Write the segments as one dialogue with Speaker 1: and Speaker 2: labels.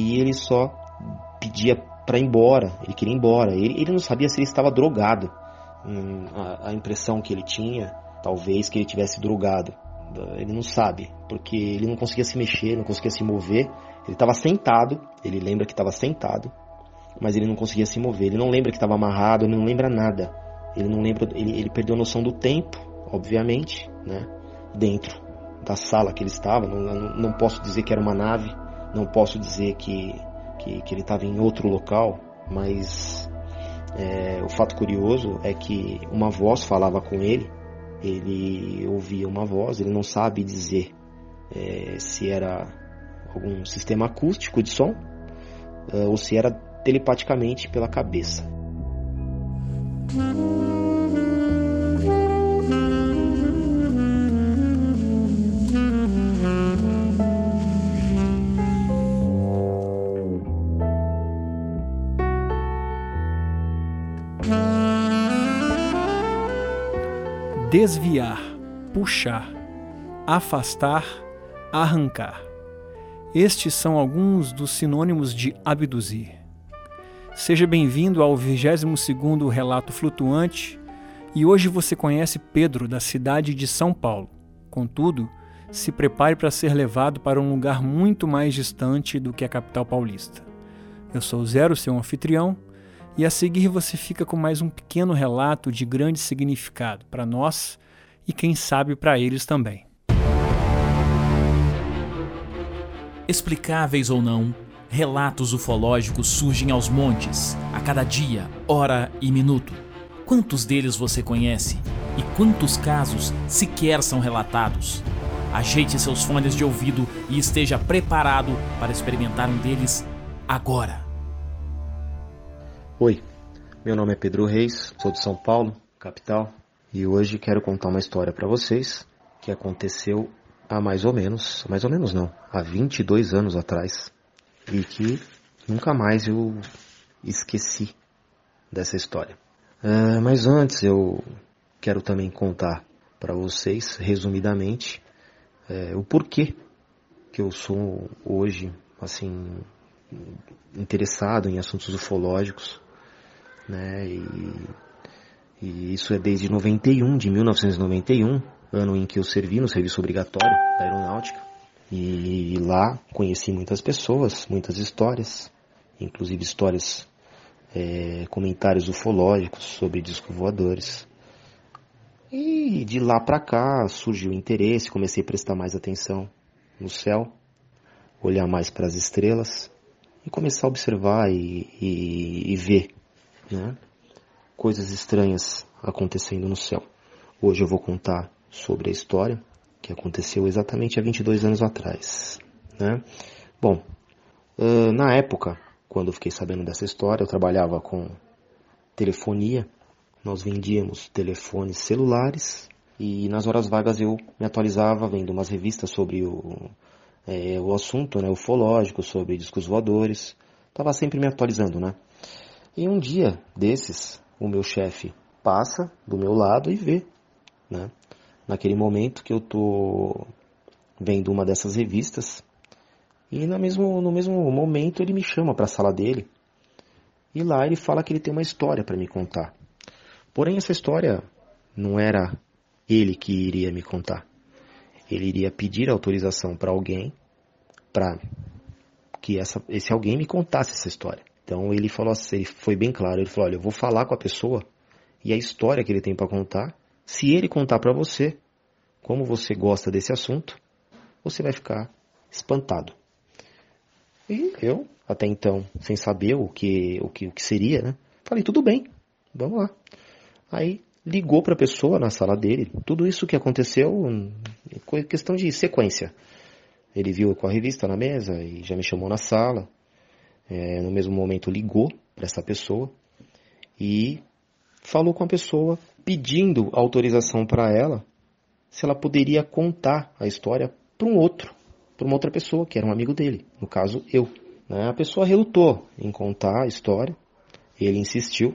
Speaker 1: e ele só pedia para ir embora, ele queria ir embora. Ele, ele não sabia se ele estava drogado. Hum, a, a impressão que ele tinha, talvez que ele tivesse drogado. Ele não sabe, porque ele não conseguia se mexer, não conseguia se mover. Ele estava sentado, ele lembra que estava sentado, mas ele não conseguia se mover. Ele não lembra que estava amarrado, ele não lembra nada. Ele não lembra, ele, ele perdeu a noção do tempo, obviamente, né? Dentro da sala que ele estava. Não, não, não posso dizer que era uma nave, não posso dizer que, que, que ele estava em outro local, mas é, o fato curioso é que uma voz falava com ele ele ouvia uma voz, ele não sabe dizer é, se era algum sistema acústico de som é, ou se era telepaticamente pela cabeça.
Speaker 2: Desviar, puxar, afastar, arrancar. Estes são alguns dos sinônimos de abduzir. Seja bem-vindo ao 22º Relato Flutuante e hoje você conhece Pedro da cidade de São Paulo. Contudo, se prepare para ser levado para um lugar muito mais distante do que a capital paulista. Eu sou Zero, seu anfitrião, e a seguir você fica com mais um pequeno relato de grande significado para nós e quem sabe para eles também.
Speaker 3: Explicáveis ou não, relatos ufológicos surgem aos montes, a cada dia, hora e minuto. Quantos deles você conhece? E quantos casos sequer são relatados? Ajeite seus fones de ouvido e esteja preparado para experimentar um deles agora.
Speaker 1: Oi, meu nome é Pedro Reis, sou de São Paulo, capital, e hoje quero contar uma história para vocês que aconteceu há mais ou menos, mais ou menos não, há 22 anos atrás, e que nunca mais eu esqueci dessa história. Uh, mas antes eu quero também contar para vocês, resumidamente, uh, o porquê que eu sou hoje assim interessado em assuntos ufológicos né? E, e isso é desde 91, de 1991, ano em que eu servi no serviço obrigatório da aeronáutica. E lá conheci muitas pessoas, muitas histórias, inclusive histórias, é, comentários ufológicos sobre discos voadores. E de lá para cá surgiu interesse, comecei a prestar mais atenção no céu, olhar mais para as estrelas e começar a observar e, e, e ver né? coisas estranhas acontecendo no céu. Hoje eu vou contar sobre a história que aconteceu exatamente há 22 anos atrás. Né? Bom, na época, quando eu fiquei sabendo dessa história, eu trabalhava com telefonia, nós vendíamos telefones celulares e nas horas vagas eu me atualizava vendo umas revistas sobre o, é, o assunto, né, ufológico, sobre discos voadores. Estava sempre me atualizando, né? E um dia desses, o meu chefe passa do meu lado e vê, né? Naquele momento que eu tô vendo uma dessas revistas, e no mesmo, no mesmo momento ele me chama para a sala dele. E lá ele fala que ele tem uma história para me contar. Porém, essa história não era ele que iria me contar. Ele iria pedir autorização para alguém para que essa, esse alguém me contasse essa história. Então ele falou assim, ele foi bem claro, ele falou, olha, eu vou falar com a pessoa e a história que ele tem para contar. Se ele contar para você como você gosta desse assunto, você vai ficar espantado. E eu, até então, sem saber o que, o que, o que seria, né? Falei, tudo bem, vamos lá. Aí ligou para a pessoa na sala dele, tudo isso que aconteceu, questão de sequência. Ele viu com a revista na mesa e já me chamou na sala é, no mesmo momento ligou para essa pessoa e falou com a pessoa pedindo autorização para ela se ela poderia contar a história para um outro, para uma outra pessoa que era um amigo dele, no caso eu. Né? A pessoa relutou em contar a história, ele insistiu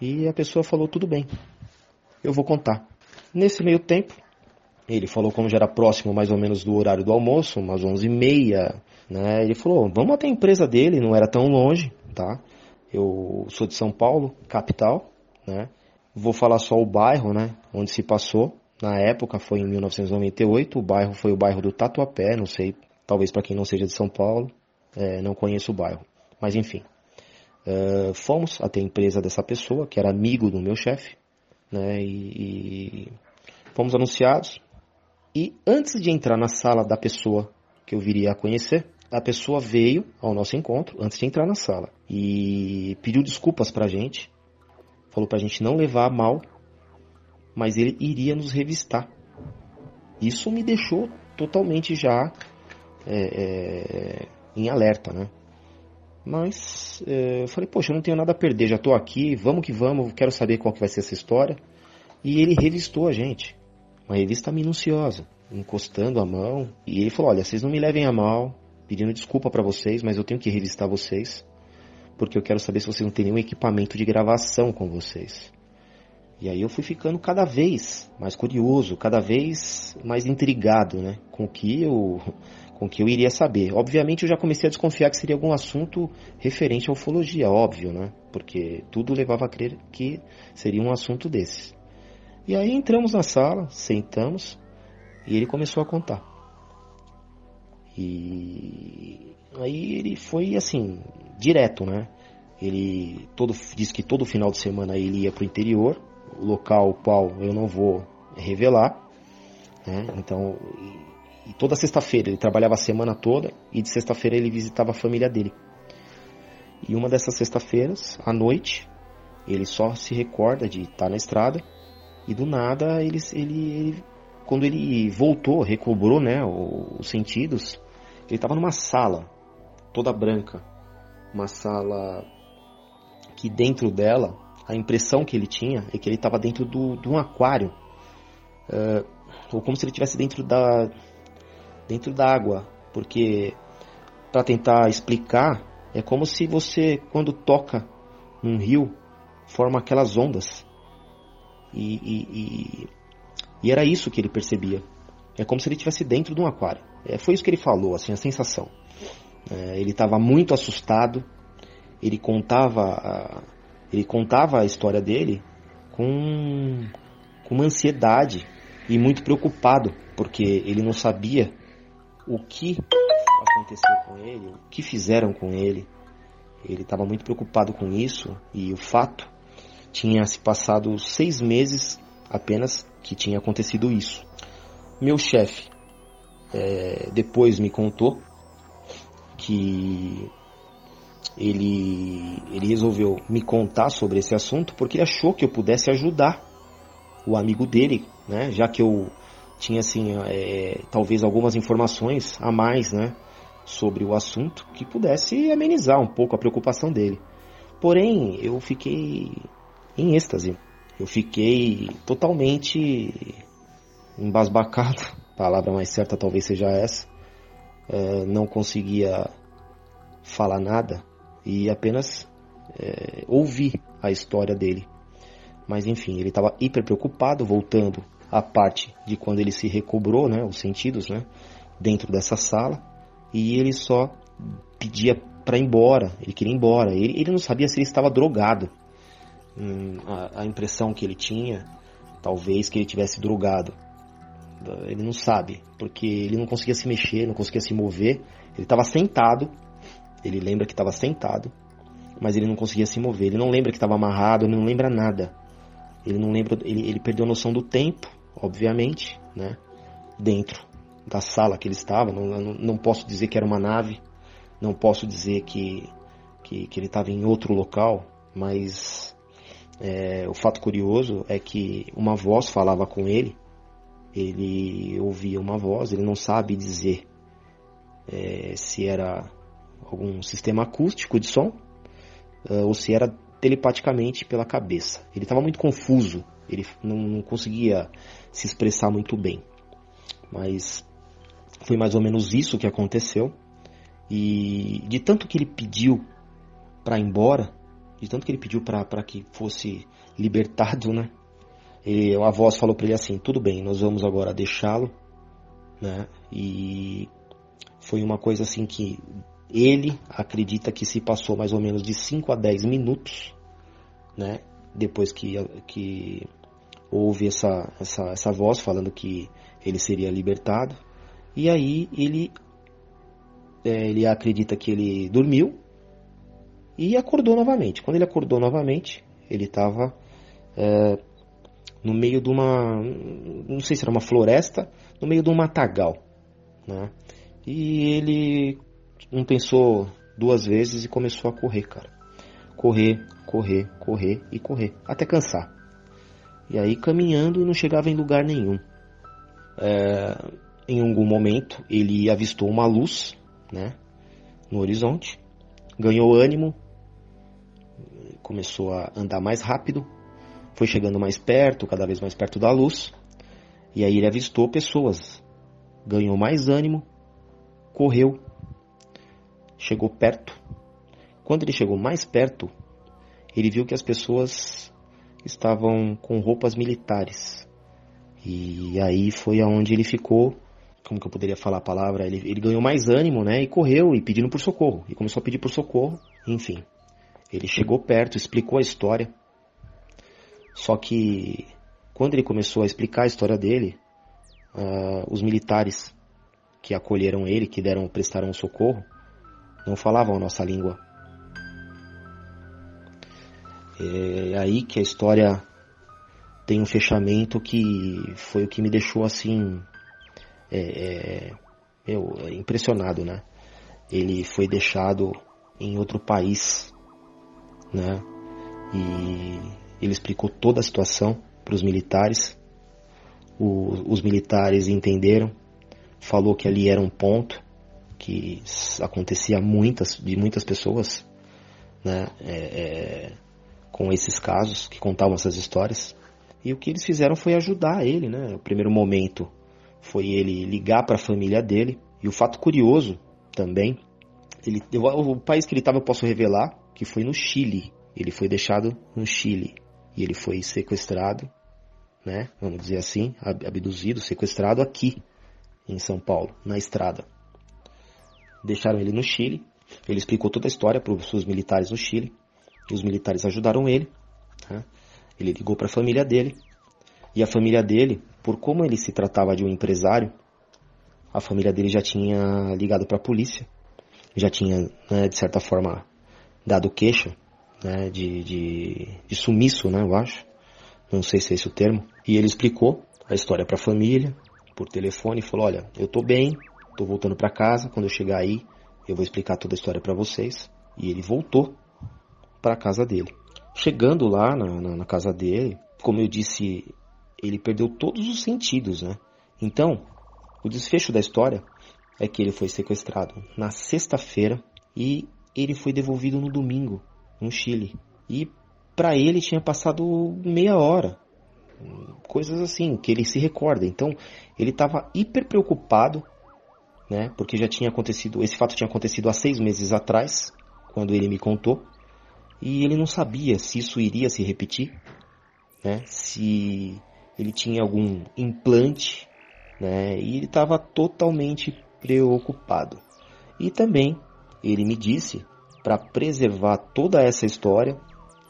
Speaker 1: e a pessoa falou tudo bem, eu vou contar. Nesse meio tempo, ele falou como já era próximo mais ou menos do horário do almoço, umas 11h30, Né? Ele falou, vamos até a empresa dele, não era tão longe, tá? Eu sou de São Paulo, capital, né? Vou falar só o bairro, né? Onde se passou. Na época foi em 1998. O bairro foi o bairro do Tatuapé. Não sei, talvez para quem não seja de São Paulo, é, não conheço o bairro. Mas enfim, uh, fomos até a empresa dessa pessoa que era amigo do meu chefe, né? E, e fomos anunciados. E antes de entrar na sala da pessoa que eu viria a conhecer, a pessoa veio ao nosso encontro antes de entrar na sala e pediu desculpas pra gente falou para a gente não levar a mal, mas ele iria nos revistar. Isso me deixou totalmente já é, é, em alerta, né? Mas é, eu falei, poxa, eu não tenho nada a perder, já estou aqui, vamos que vamos, quero saber qual que vai ser essa história. E ele revistou a gente, uma revista minuciosa, encostando a mão. E ele falou, olha, vocês não me levem a mal, pedindo desculpa para vocês, mas eu tenho que revistar vocês porque eu quero saber se vocês não têm nenhum equipamento de gravação com vocês. E aí eu fui ficando cada vez mais curioso, cada vez mais intrigado, né, com o que eu com que eu iria saber. Obviamente eu já comecei a desconfiar que seria algum assunto referente à ufologia, óbvio, né? Porque tudo levava a crer que seria um assunto desses. E aí entramos na sala, sentamos e ele começou a contar. E aí ele foi assim, direto, né? Ele todo, disse que todo final de semana ele ia para o interior, local qual eu não vou revelar. Né? Então, e, e toda sexta-feira ele trabalhava a semana toda e de sexta-feira ele visitava a família dele. E uma dessas sexta-feiras, à noite, ele só se recorda de estar na estrada e do nada ele, ele, ele quando ele voltou, recobrou né, os sentidos, ele estava numa sala toda branca. Uma sala que dentro dela, a impressão que ele tinha é que ele estava dentro do, de um aquário, uh, ou como se ele estivesse dentro da dentro da água, porque para tentar explicar é como se você quando toca num rio forma aquelas ondas e, e, e, e era isso que ele percebia. É como se ele estivesse dentro de um aquário. É, foi isso que ele falou, assim, a sensação. É, ele estava muito assustado. Ele contava, a, ele contava a história dele com, com uma ansiedade e muito preocupado, porque ele não sabia o que aconteceu com ele, o que fizeram com ele. Ele estava muito preocupado com isso e o fato tinha se passado seis meses apenas que tinha acontecido isso. Meu chefe é, depois me contou que ele, ele resolveu me contar sobre esse assunto porque achou que eu pudesse ajudar o amigo dele, né? Já que eu tinha assim, é, talvez algumas informações a mais, né? Sobre o assunto que pudesse amenizar um pouco a preocupação dele. Porém, eu fiquei em êxtase. Eu fiquei totalmente embasbacado. A palavra mais certa talvez seja essa. É, não conseguia falar nada e apenas é, ouvir a história dele. Mas enfim, ele estava hiper preocupado, voltando à parte de quando ele se recobrou, né, os sentidos, né, dentro dessa sala, e ele só pedia para ir embora, ele queria ir embora. Ele, ele não sabia se ele estava drogado. Hum, a, a impressão que ele tinha, talvez que ele tivesse drogado. Ele não sabe, porque ele não conseguia se mexer, não conseguia se mover. Ele estava sentado ele lembra que estava sentado, mas ele não conseguia se mover. Ele não lembra que estava amarrado, ele não lembra nada. Ele não lembra, ele, ele perdeu a noção do tempo, obviamente, né? Dentro da sala que ele estava. Não, não, não posso dizer que era uma nave, não posso dizer que, que, que ele estava em outro local, mas é, o fato curioso é que uma voz falava com ele. Ele ouvia uma voz, ele não sabe dizer é, se era algum sistema acústico de som, uh, ou se era telepaticamente pela cabeça. Ele estava muito confuso, ele não, não conseguia se expressar muito bem. Mas foi mais ou menos isso que aconteceu. E de tanto que ele pediu para ir embora, de tanto que ele pediu para que fosse libertado, né? E a voz falou para ele assim: tudo bem, nós vamos agora deixá-lo, né? E Foi uma coisa assim que ele acredita que se passou mais ou menos de 5 a 10 minutos, né? Depois que, que houve essa, essa, essa voz falando que ele seria libertado. E aí ele, é, ele acredita que ele dormiu e acordou novamente. Quando ele acordou novamente, ele estava é, no meio de uma, não sei se era uma floresta, no meio de um matagal, né? E ele não pensou duas vezes e começou a correr, cara. Correr, correr, correr e correr, até cansar. E aí caminhando e não chegava em lugar nenhum. É, em algum momento ele avistou uma luz, né, no horizonte, ganhou ânimo, começou a andar mais rápido, foi chegando mais perto, cada vez mais perto da luz, e aí ele avistou pessoas, ganhou mais ânimo, correu, chegou perto. Quando ele chegou mais perto, ele viu que as pessoas estavam com roupas militares. E aí foi aonde ele ficou, como que eu poderia falar a palavra? Ele, ele ganhou mais ânimo, né? E correu e pedindo por socorro. E começou a pedir por socorro, enfim. Ele chegou perto, explicou a história. Só que quando ele começou a explicar a história dele, uh, os militares que acolheram ele, que deram, prestaram socorro, não falavam a nossa língua. É aí que a história tem um fechamento que foi o que me deixou assim é, é, impressionado, né? Ele foi deixado em outro país, né? E ele explicou toda a situação para os militares. Os militares entenderam, falou que ali era um ponto que acontecia muitas de muitas pessoas, né? É, é, com esses casos que contavam essas histórias. E o que eles fizeram foi ajudar ele, né? O primeiro momento foi ele ligar para a família dele. E o fato curioso também, ele, o país que ele estava eu posso revelar, que foi no Chile. Ele foi deixado no Chile e ele foi sequestrado, né? Vamos dizer assim, abduzido, sequestrado aqui em São Paulo, na estrada. Deixaram ele no Chile. Ele explicou toda a história para os militares no Chile. Os militares ajudaram ele. Né? Ele ligou para a família dele. E a família dele, por como ele se tratava de um empresário, a família dele já tinha ligado para a polícia. Já tinha, né, de certa forma, dado queixa né, de, de, de sumiço, né, eu acho. Não sei se é esse o termo. E ele explicou a história para a família por telefone e falou: Olha, eu tô bem, tô voltando para casa. Quando eu chegar aí, eu vou explicar toda a história para vocês. E ele voltou para a casa dele. Chegando lá na, na, na, casa dele, como eu disse, ele perdeu todos os sentidos, né? Então, o desfecho da história é que ele foi sequestrado na sexta-feira e ele foi devolvido no domingo no Chile. E para ele tinha passado meia hora. Coisas assim, que ele se recorda. Então, ele estava hiper preocupado, né? Porque já tinha acontecido, esse fato tinha acontecido há seis meses atrás, quando ele me contou. E ele não sabia se isso iria se repetir, né? Se ele tinha algum implante, né? E ele estava totalmente preocupado. E também ele me disse para preservar toda essa história,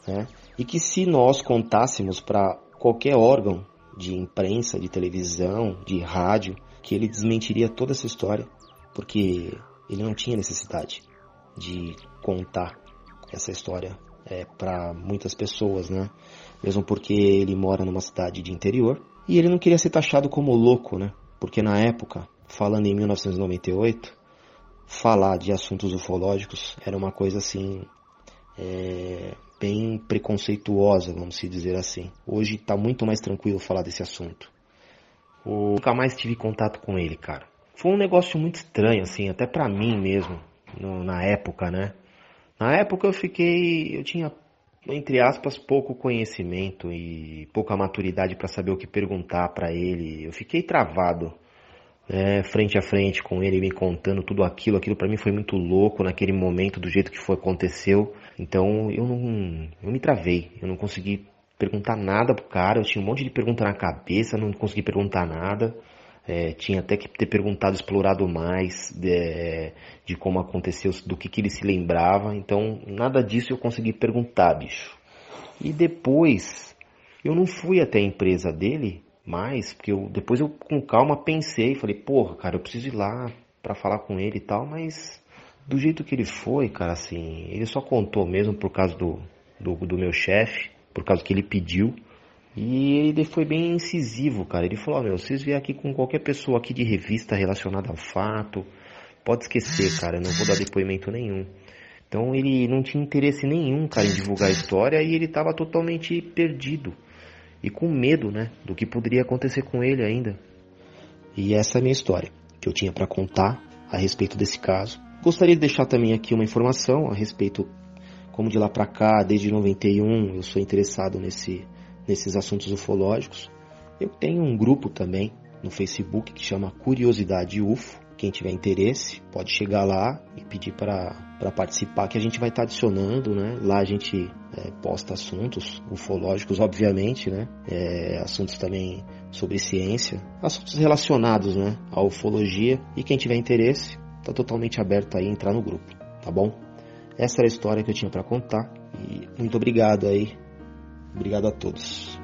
Speaker 1: né? E que se nós contássemos para qualquer órgão de imprensa, de televisão, de rádio, que ele desmentiria toda essa história, porque ele não tinha necessidade de contar essa história é, para muitas pessoas, né? Mesmo porque ele mora numa cidade de interior e ele não queria ser taxado como louco, né? Porque na época, falando em 1998, falar de assuntos ufológicos era uma coisa assim é, bem preconceituosa, vamos dizer assim. Hoje está muito mais tranquilo falar desse assunto. Eu nunca mais tive contato com ele, cara. Foi um negócio muito estranho, assim, até para mim mesmo, no, na época, né? Na época eu fiquei, eu tinha entre aspas pouco conhecimento e pouca maturidade para saber o que perguntar para ele. Eu fiquei travado é, frente a frente com ele, me contando tudo aquilo. Aquilo para mim foi muito louco naquele momento, do jeito que foi aconteceu. Então eu não, eu me travei, eu não consegui perguntar nada pro cara. Eu tinha um monte de pergunta na cabeça, não consegui perguntar nada. É, tinha até que ter perguntado, explorado mais de, de como aconteceu, do que, que ele se lembrava. Então, nada disso eu consegui perguntar, bicho. E depois, eu não fui até a empresa dele mais, porque eu, depois eu com calma pensei, falei, porra, cara, eu preciso ir lá para falar com ele e tal, mas do jeito que ele foi, cara, assim, ele só contou mesmo por causa do, do, do meu chefe, por causa que ele pediu. E ele foi bem incisivo, cara. Ele falou: oh, meu, vocês vierem aqui com qualquer pessoa aqui de revista relacionada ao fato, pode esquecer, cara, eu não vou dar depoimento nenhum. Então ele não tinha interesse nenhum, cara, em divulgar a história e ele estava totalmente perdido e com medo, né, do que poderia acontecer com ele ainda. E essa é a minha história que eu tinha para contar a respeito desse caso. Gostaria de deixar também aqui uma informação a respeito como de lá para cá, desde 91, eu sou interessado nesse nesses assuntos ufológicos. Eu tenho um grupo também no Facebook que chama Curiosidade UFO. Quem tiver interesse pode chegar lá e pedir para participar, que a gente vai estar tá adicionando, né? Lá a gente é, posta assuntos ufológicos, obviamente, né? É, assuntos também sobre ciência, assuntos relacionados, né? À ufologia. E quem tiver interesse, está totalmente aberto aí a entrar no grupo, tá bom? Essa era a história que eu tinha para contar e muito obrigado aí Obrigado a todos.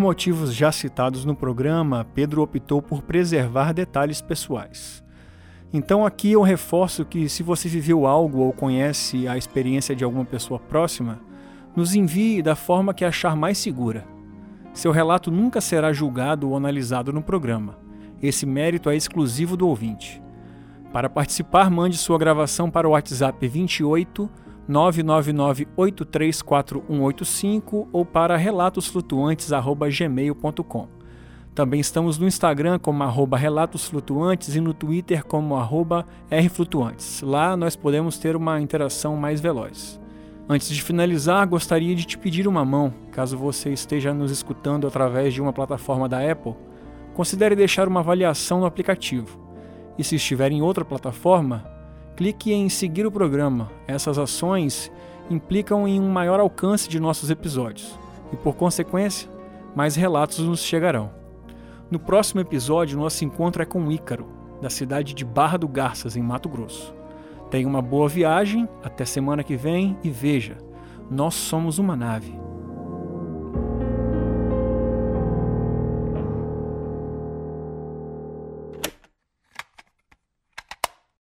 Speaker 2: Por motivos já citados no programa, Pedro optou por preservar detalhes pessoais. Então aqui eu reforço que se você viveu algo ou conhece a experiência de alguma pessoa próxima, nos envie da forma que achar mais segura. Seu relato nunca será julgado ou analisado no programa. Esse mérito é exclusivo do ouvinte. Para participar, mande sua gravação para o WhatsApp 28 999 834185 ou para relatosflutuantes@gmail.com. Também estamos no Instagram como arroba relatosflutuantes e no Twitter como arroba rflutuantes. Lá nós podemos ter uma interação mais veloz. Antes de finalizar, gostaria de te pedir uma mão, caso você esteja nos escutando através de uma plataforma da Apple. Considere deixar uma avaliação no aplicativo. E se estiver em outra plataforma, clique em seguir o programa. Essas ações implicam em um maior alcance de nossos episódios e, por consequência, mais relatos nos chegarão. No próximo episódio, nosso encontro é com Ícaro, da cidade de Barra do Garças, em Mato Grosso. Tenha uma boa viagem, até semana que vem e veja, nós somos uma nave.